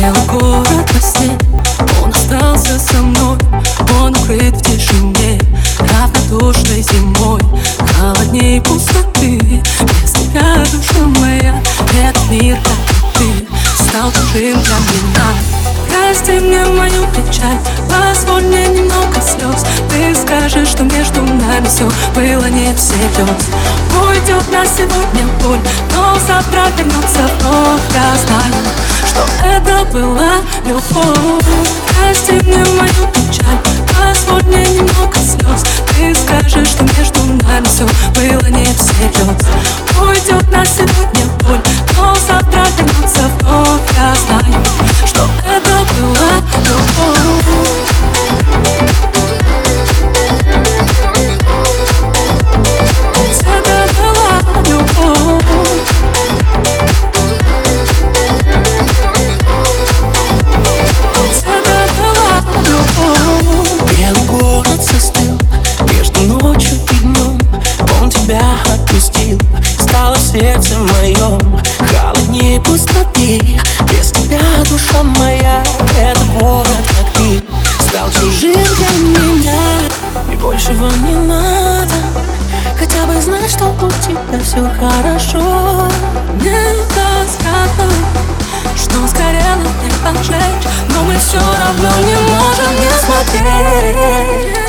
Белый город во сне, он остался со мной. Он укрыт в тишине, равнодушной зимой. Холодней пустоты, без тебя душа моя. Этот мир, как и ты, стал чужим для меня. Прости мне мою печаль, позволь мне немного слез. Ты скажешь, что между нами все было не всерьез Уйдет на сегодня боль, но завтра вернется вновь. Я знаю, была любовь. Прости мне мою печаль, позволь мне немного слез сердце моем Холоднее пустоты, без тебя душа моя Это город, как ты, стал чужим для меня И большего не надо, хотя бы знать, что у тебя все хорошо. Сказано, что сгорело не пожечь Но мы все равно не можем не смотреть